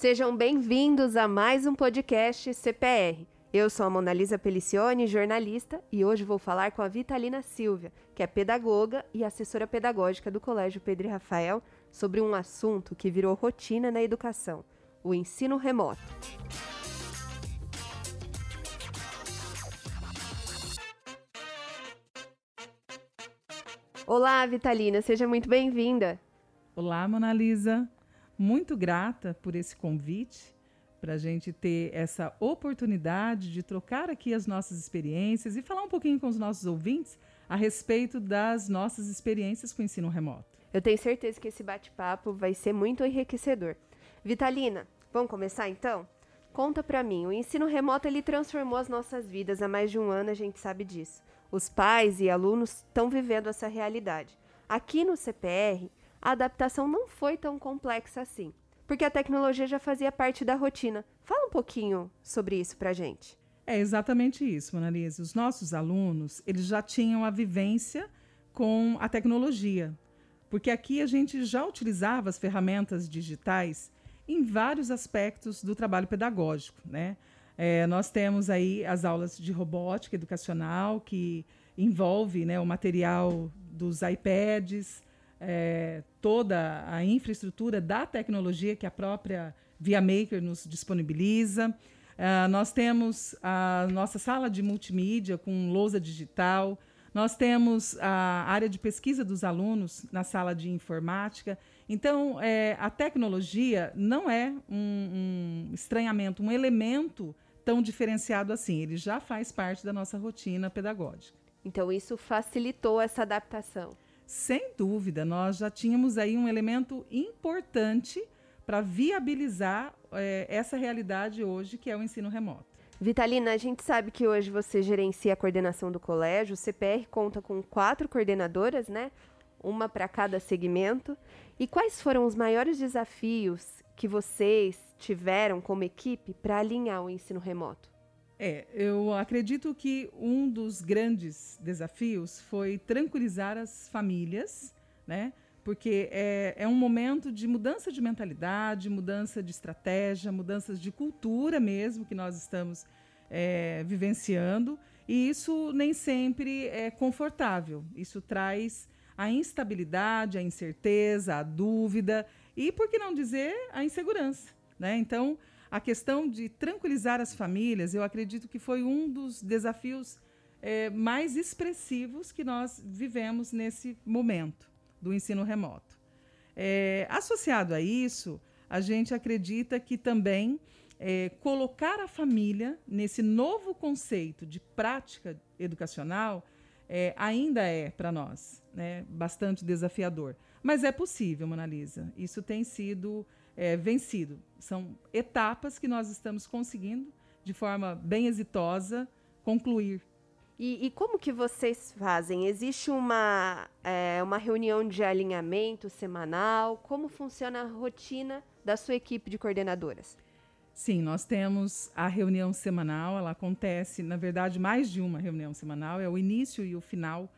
Sejam bem-vindos a mais um podcast CPR. Eu sou a Monalisa Pelicione, jornalista, e hoje vou falar com a Vitalina Silvia, que é pedagoga e assessora pedagógica do Colégio Pedro e Rafael, sobre um assunto que virou rotina na educação: o ensino remoto. Olá, Vitalina, seja muito bem-vinda. Olá, Monalisa. Muito grata por esse convite, para a gente ter essa oportunidade de trocar aqui as nossas experiências e falar um pouquinho com os nossos ouvintes a respeito das nossas experiências com o ensino remoto. Eu tenho certeza que esse bate-papo vai ser muito enriquecedor. Vitalina, vamos começar então? Conta para mim, o ensino remoto ele transformou as nossas vidas há mais de um ano, a gente sabe disso. Os pais e alunos estão vivendo essa realidade. Aqui no CPR, a adaptação não foi tão complexa assim, porque a tecnologia já fazia parte da rotina. Fala um pouquinho sobre isso para gente. É exatamente isso, Monalisa. Os nossos alunos, eles já tinham a vivência com a tecnologia, porque aqui a gente já utilizava as ferramentas digitais em vários aspectos do trabalho pedagógico, né? É, nós temos aí as aulas de robótica educacional, que envolve né, o material dos iPads, é, toda a infraestrutura da tecnologia que a própria Via Maker nos disponibiliza. Uh, nós temos a nossa sala de multimídia com lousa digital. Nós temos a área de pesquisa dos alunos na sala de informática. Então, é, a tecnologia não é um, um estranhamento, um elemento tão diferenciado assim. Ele já faz parte da nossa rotina pedagógica. Então, isso facilitou essa adaptação. Sem dúvida, nós já tínhamos aí um elemento importante para viabilizar é, essa realidade hoje, que é o ensino remoto. Vitalina, a gente sabe que hoje você gerencia a coordenação do colégio. O CPR conta com quatro coordenadoras, né? Uma para cada segmento. E quais foram os maiores desafios que vocês tiveram como equipe para alinhar o ensino remoto? É, eu acredito que um dos grandes desafios foi tranquilizar as famílias, né? Porque é, é um momento de mudança de mentalidade, mudança de estratégia, mudanças de cultura mesmo que nós estamos é, vivenciando. E isso nem sempre é confortável. Isso traz a instabilidade, a incerteza, a dúvida e, por que não dizer, a insegurança. Né? Então, a questão de tranquilizar as famílias, eu acredito que foi um dos desafios é, mais expressivos que nós vivemos nesse momento do ensino remoto. É, associado a isso, a gente acredita que também é, colocar a família nesse novo conceito de prática educacional é, ainda é para nós né, bastante desafiador. Mas é possível, Monalisa. Isso tem sido é, vencido. São etapas que nós estamos conseguindo, de forma bem exitosa, concluir. E, e como que vocês fazem? Existe uma, é, uma reunião de alinhamento semanal? Como funciona a rotina da sua equipe de coordenadoras? Sim, nós temos a reunião semanal, ela acontece, na verdade, mais de uma reunião semanal, é o início e o final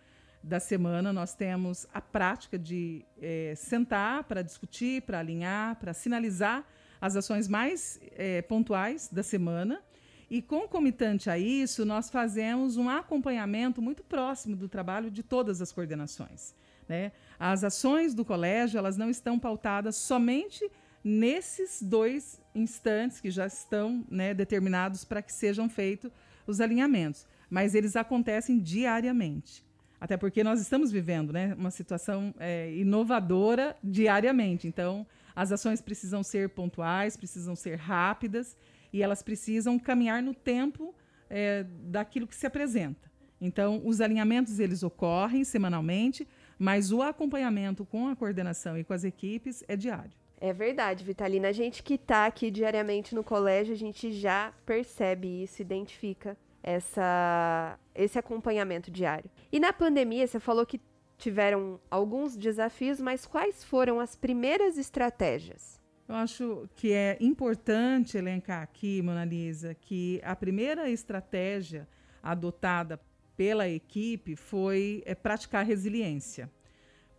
da semana, nós temos a prática de é, sentar para discutir, para alinhar, para sinalizar as ações mais é, pontuais da semana. E concomitante a isso, nós fazemos um acompanhamento muito próximo do trabalho de todas as coordenações. Né? As ações do colégio elas não estão pautadas somente nesses dois instantes que já estão né, determinados para que sejam feitos os alinhamentos, mas eles acontecem diariamente. Até porque nós estamos vivendo né, uma situação é, inovadora diariamente. Então, as ações precisam ser pontuais, precisam ser rápidas e elas precisam caminhar no tempo é, daquilo que se apresenta. Então, os alinhamentos eles ocorrem semanalmente, mas o acompanhamento com a coordenação e com as equipes é diário. É verdade, Vitalina. A gente que está aqui diariamente no colégio, a gente já percebe isso, identifica essa, esse acompanhamento diário. E na pandemia, você falou que tiveram alguns desafios, mas quais foram as primeiras estratégias? Eu acho que é importante elencar aqui, Monalisa, que a primeira estratégia adotada pela equipe foi é, praticar resiliência.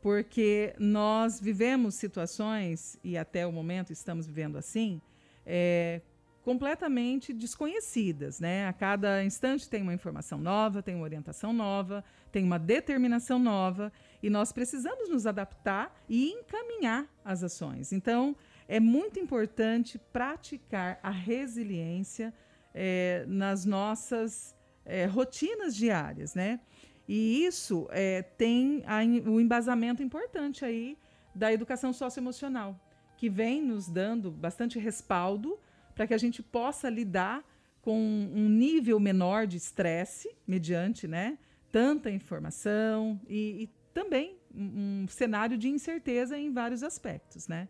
Porque nós vivemos situações, e até o momento estamos vivendo assim, é, completamente desconhecidas, né? A cada instante tem uma informação nova, tem uma orientação nova, tem uma determinação nova e nós precisamos nos adaptar e encaminhar as ações. Então, é muito importante praticar a resiliência é, nas nossas é, rotinas diárias, né? E isso é, tem a, embasamento importante aí da educação socioemocional, que vem nos dando bastante respaldo para que a gente possa lidar com um nível menor de estresse, mediante né, tanta informação e, e também um, cenário de incerteza em vários aspectos. Né?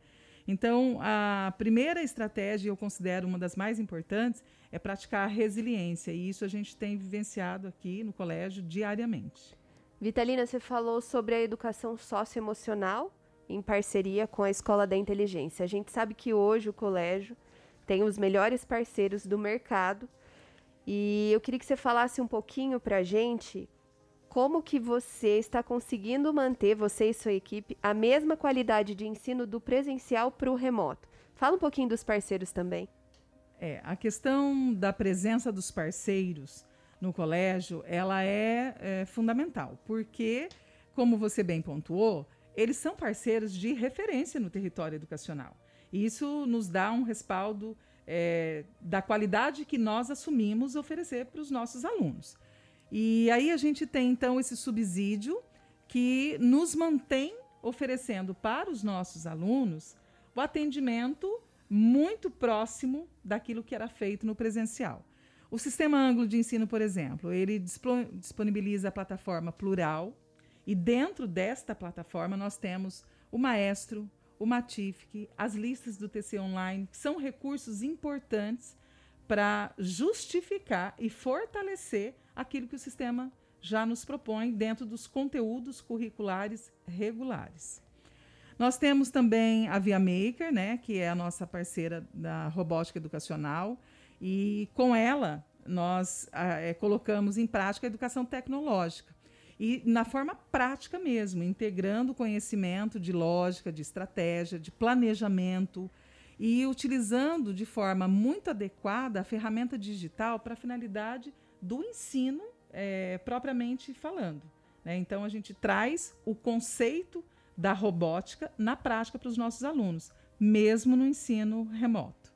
Então, a primeira estratégia, eu considero uma das mais importantes, é praticar a resiliência, e isso a gente tem vivenciado aqui no colégio diariamente. Vitalina, você falou sobre a educação socioemocional em parceria com a Escola da Inteligência. A gente sabe que hoje o colégio tem os melhores parceiros do mercado. E eu queria que você falasse um pouquinho para a gente como que você está conseguindo manter, você e sua equipe, a mesma qualidade de ensino do presencial para o remoto. Fala um pouquinho dos parceiros também. É, a questão da presença dos parceiros no colégio, ela é, é fundamental, porque, como você bem pontuou, eles são parceiros de referência no território educacional. Isso nos dá um respaldo é, da qualidade que nós assumimos oferecer para os nossos alunos. E aí a gente tem então esse subsídio que nos mantém oferecendo para os nossos alunos o atendimento muito próximo daquilo que era feito no presencial. O sistema ângulo de ensino, por exemplo, ele disponibiliza a plataforma plural e dentro desta plataforma nós temos o maestro, o Matific, as listas do TC Online, são recursos importantes para justificar e fortalecer aquilo que o sistema já nos propõe dentro dos conteúdos curriculares regulares. Nós temos também a Via Maker, né, que é a nossa parceira da robótica educacional, e com ela nós é, colocamos em prática a educação tecnológica. E na forma prática mesmo, integrando conhecimento de lógica, de estratégia, de planejamento e utilizando de forma muito adequada a ferramenta digital para a finalidade do ensino é, propriamente falando. Né? Então, a gente traz o conceito da robótica na prática para os nossos alunos, mesmo no ensino remoto.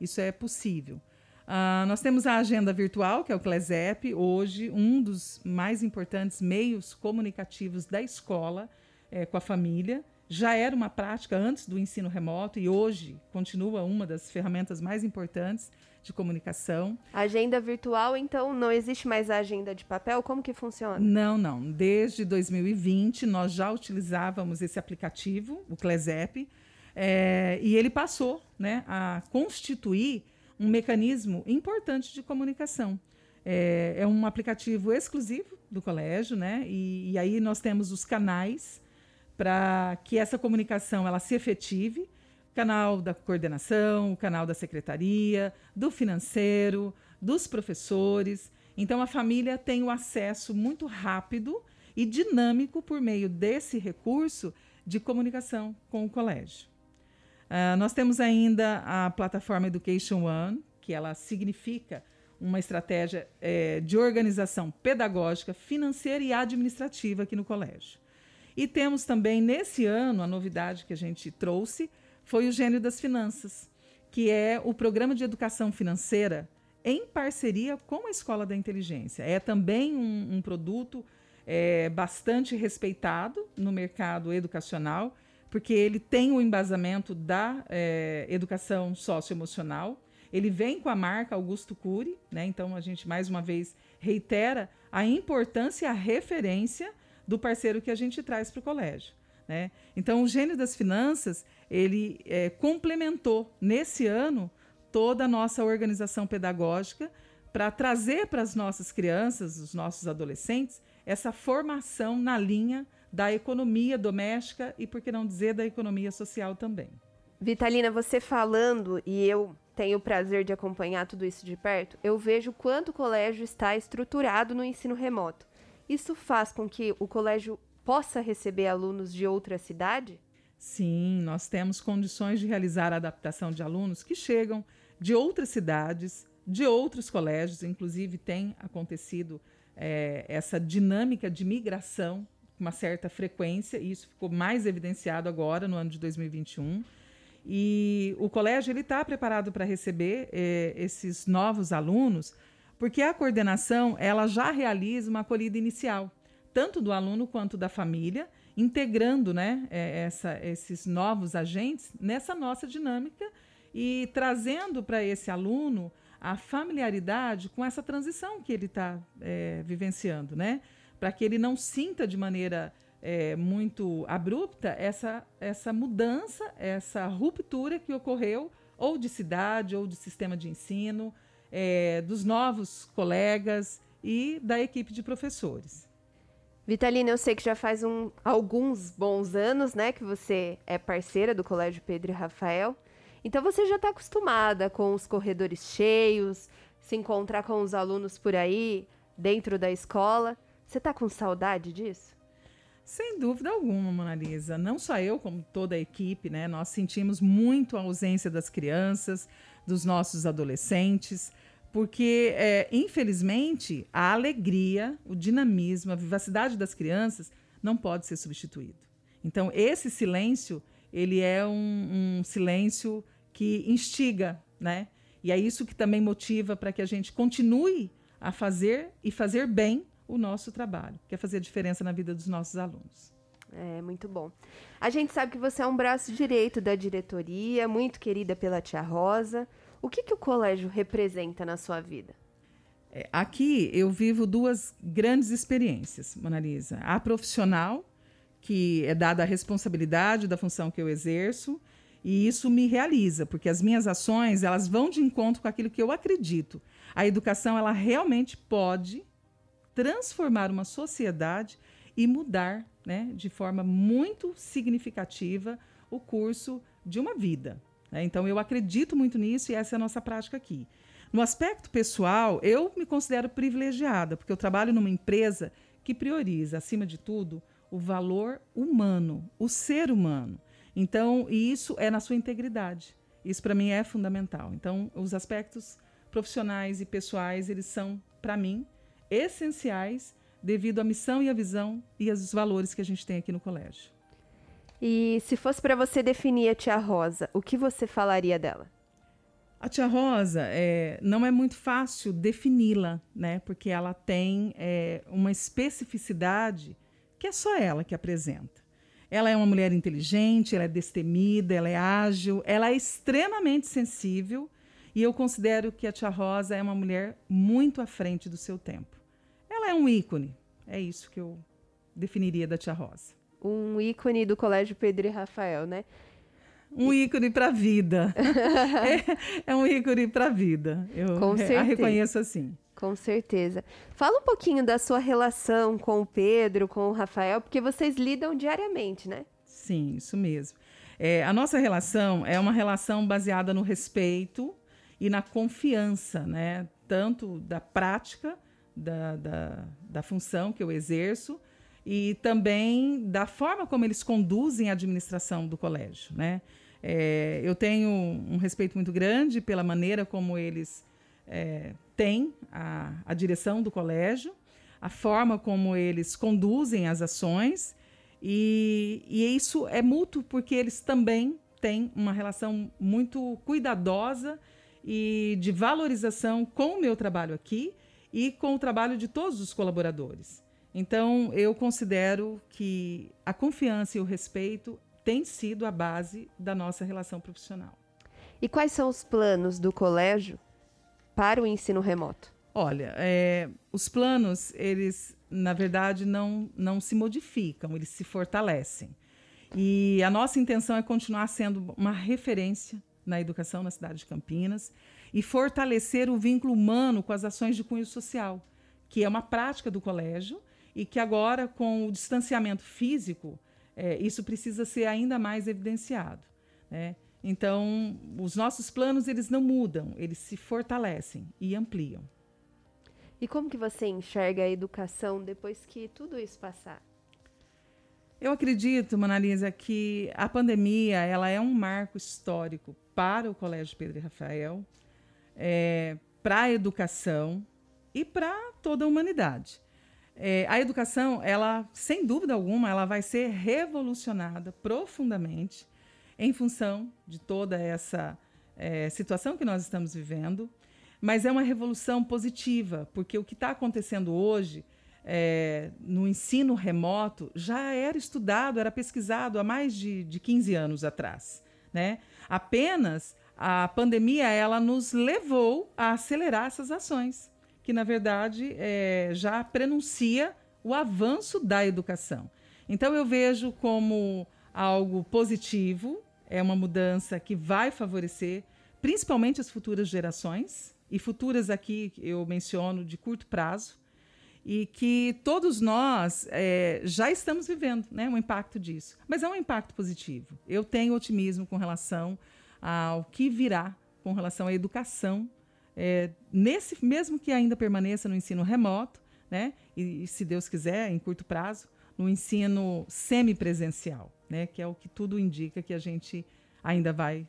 Isso é possível. Uh, nós temos a agenda virtual, que é o CLESEP, hoje um dos mais importantes meios comunicativos da escola é, com a família. Já era uma prática antes do ensino remoto e hoje continua uma das ferramentas mais importantes de comunicação. Agenda virtual, então, não existe mais a agenda de papel? Como que funciona? Não, não. Desde 2020 nós já utilizávamos esse aplicativo, o Clesep, é, e ele passou né, a constituir um mecanismo importante de comunicação. É, é um aplicativo exclusivo do colégio, né? E, e aí nós temos os canais para que essa comunicação ela se efetive canal da coordenação, o canal da secretaria, do financeiro, dos professores. Então a família tem o acesso muito rápido e dinâmico por meio desse recurso de comunicação com o colégio. Uh, nós temos ainda a plataforma Education One, que ela significa uma estratégia é, de organização pedagógica, financeira e administrativa aqui no colégio. E temos também, nesse ano, a novidade que a gente trouxe, foi o Gênio das Finanças, que é o programa de educação financeira em parceria com a Escola da Inteligência. É também um, um produto é, bastante respeitado no mercado educacional, porque ele tem o embasamento da é, educação socioemocional. Ele vem com a marca Augusto Cury, né? então a gente mais uma vez reitera a importância e a referência do parceiro que a gente traz para o colégio. Né? Então, o gênio das finanças ele é, complementou nesse ano toda a nossa organização pedagógica para trazer para as nossas crianças, os nossos adolescentes, essa formação na linha da economia doméstica e, por que não dizer, da economia social também. Vitalina, você falando, e eu tenho o prazer de acompanhar tudo isso de perto, eu vejo quanto o colégio está estruturado no ensino remoto. Isso faz com que o colégio possa receber alunos de outra cidade? Sim, nós temos condições de realizar a adaptação de alunos que chegam de outras cidades, de outros colégios, inclusive tem acontecido é, essa dinâmica de migração uma certa frequência, e isso ficou mais evidenciado agora, no ano de 2021. E o colégio ele está preparado para receber é, esses novos alunos, porque a coordenação ela já realiza uma acolhida inicial, tanto do aluno quanto da família, integrando né, é, essa, esses novos agentes nessa nossa dinâmica e trazendo para esse aluno a familiaridade com essa transição que ele está é, vivenciando, né? Para que ele não sinta de maneira é, muito abrupta essa, essa mudança, essa ruptura que ocorreu ou de cidade ou de sistema de ensino, é, dos novos colegas e da equipe de professores. Vitalina, eu sei que já faz um, alguns bons anos, né, que você é parceira do Colégio Pedro e Rafael. Então você já está acostumada com os corredores cheios, se encontrar com os alunos por aí, dentro da escola. Você está com saudade disso? Sem dúvida alguma, Mona Lisa. Não só eu, como toda a equipe, né? Nós sentimos muito a ausência das crianças, dos nossos adolescentes, porque, é, infelizmente, a alegria, o dinamismo, a vivacidade das crianças não pode ser substituído. Então, esse silêncio, ele é um, um silêncio que instiga, né? E é isso que também motiva para que a gente continue a fazer e fazer bem o nosso trabalho, que é fazer a diferença na vida dos nossos alunos. É, muito bom. A gente sabe que você é um braço direito da diretoria, muito querida pela tia Rosa. O que, que o colégio representa na sua vida? É, aqui eu vivo duas grandes experiências, Monalisa. A profissional, que é dada a responsabilidade da função que eu exerço, e isso me realiza, porque as minhas ações, elas vão de encontro com aquilo que eu acredito. A educação, ela realmente pode transformar uma sociedade e mudar, né, de forma muito significativa o curso de uma vida. Né? Então, eu acredito muito nisso e essa é a nossa prática aqui. No aspecto pessoal, eu me considero privilegiada, porque eu trabalho numa empresa que prioriza, acima de tudo, o valor humano, o ser humano. Então, isso é na sua integridade. Isso para mim é fundamental. Então, os aspectos profissionais e pessoais, eles são para mim essenciais devido à missão e à visão e aos valores que a gente tem aqui no colégio. E se fosse para você definir a tia Rosa, o que você falaria dela? A tia Rosa é, não é muito fácil defini-la, né? Porque ela tem é, uma especificidade que é só ela que apresenta. Ela é uma mulher inteligente, ela é destemida, ela é ágil, ela é extremamente sensível e eu considero que a Tia Rosa é uma mulher muito à frente do seu tempo. É um ícone, é isso que eu definiria da Tia Rosa. Um ícone do Colégio Pedro e Rafael, né? Um ícone para a vida. é, é, um ícone para a vida. Eu Com a reconheço assim. Com certeza. Fala um pouquinho da sua relação com o Pedro, com o Rafael, porque vocês lidam diariamente, né? Sim, isso mesmo. É, a nossa relação é uma relação baseada no respeito e na confiança, né? Tanto da prática da, da, da função que eu exerço e também da forma como eles conduzem a administração do colégio, né? É, eu tenho um respeito muito grande pela maneira como eles é, têm a, a direção do colégio, a forma como eles conduzem as ações, e, e isso é mútuo porque eles também têm uma relação muito cuidadosa e de valorização com o meu trabalho aqui e com o trabalho de todos os colaboradores. Então, eu considero que a confiança e o respeito têm sido a base da nossa relação profissional. E quais são os planos do colégio para o ensino remoto? Olha, é, os planos, eles, na verdade, não, não se modificam, eles se fortalecem. E a nossa intenção é continuar sendo uma referência na educação na cidade de Campinas e fortalecer o vínculo humano com as ações de cunho social, que é uma prática do colégio e que agora, com o distanciamento físico, é, isso precisa ser ainda mais evidenciado. Né? Então, os nossos planos eles não mudam, eles se fortalecem e ampliam. E como que você enxerga a educação depois que tudo isso passar? Eu acredito, Manalisa, que a pandemia ela é um marco histórico para o Colégio Pedro e Rafael, é, para a educação e para toda a humanidade. É, a educação, ela, sem dúvida alguma, ela vai ser revolucionada profundamente em função de toda essa é, situação que nós estamos vivendo, mas é uma revolução positiva, porque o que está acontecendo hoje é, no ensino remoto já era estudado, era pesquisado há mais de, de 15 anos atrás. Né? Apenas a pandemia ela nos levou a acelerar essas ações, que na verdade é, já prenuncia o avanço da educação. Então eu vejo como algo positivo, é uma mudança que vai favorecer principalmente as futuras gerações, e futuras aqui eu menciono de curto prazo, e que todos nós é, já estamos vivendo né, um impacto disso. Mas é um impacto positivo. Eu tenho otimismo com relação ao que virá com relação à educação, é, nesse mesmo que ainda permaneça no ensino remoto, né, e, e se Deus quiser, em curto prazo, no ensino semipresencial, né, que é o que tudo indica que a gente ainda vai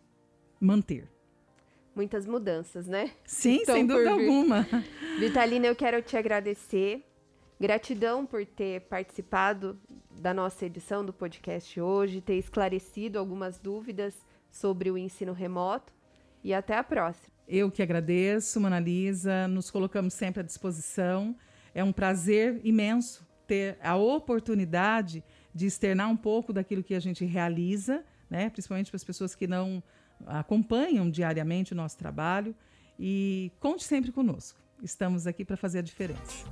manter muitas mudanças, né? Sim, Estão sem dúvida alguma. Vitalina, eu quero te agradecer. Gratidão por ter participado da nossa edição do podcast hoje, ter esclarecido algumas dúvidas sobre o ensino remoto e até a próxima. Eu que agradeço, Manalisa, nos colocamos sempre à disposição. É um prazer imenso ter a oportunidade de externar um pouco daquilo que a gente realiza, né? principalmente para as pessoas que não acompanham diariamente o nosso trabalho. E conte sempre conosco. Estamos aqui para fazer a diferença.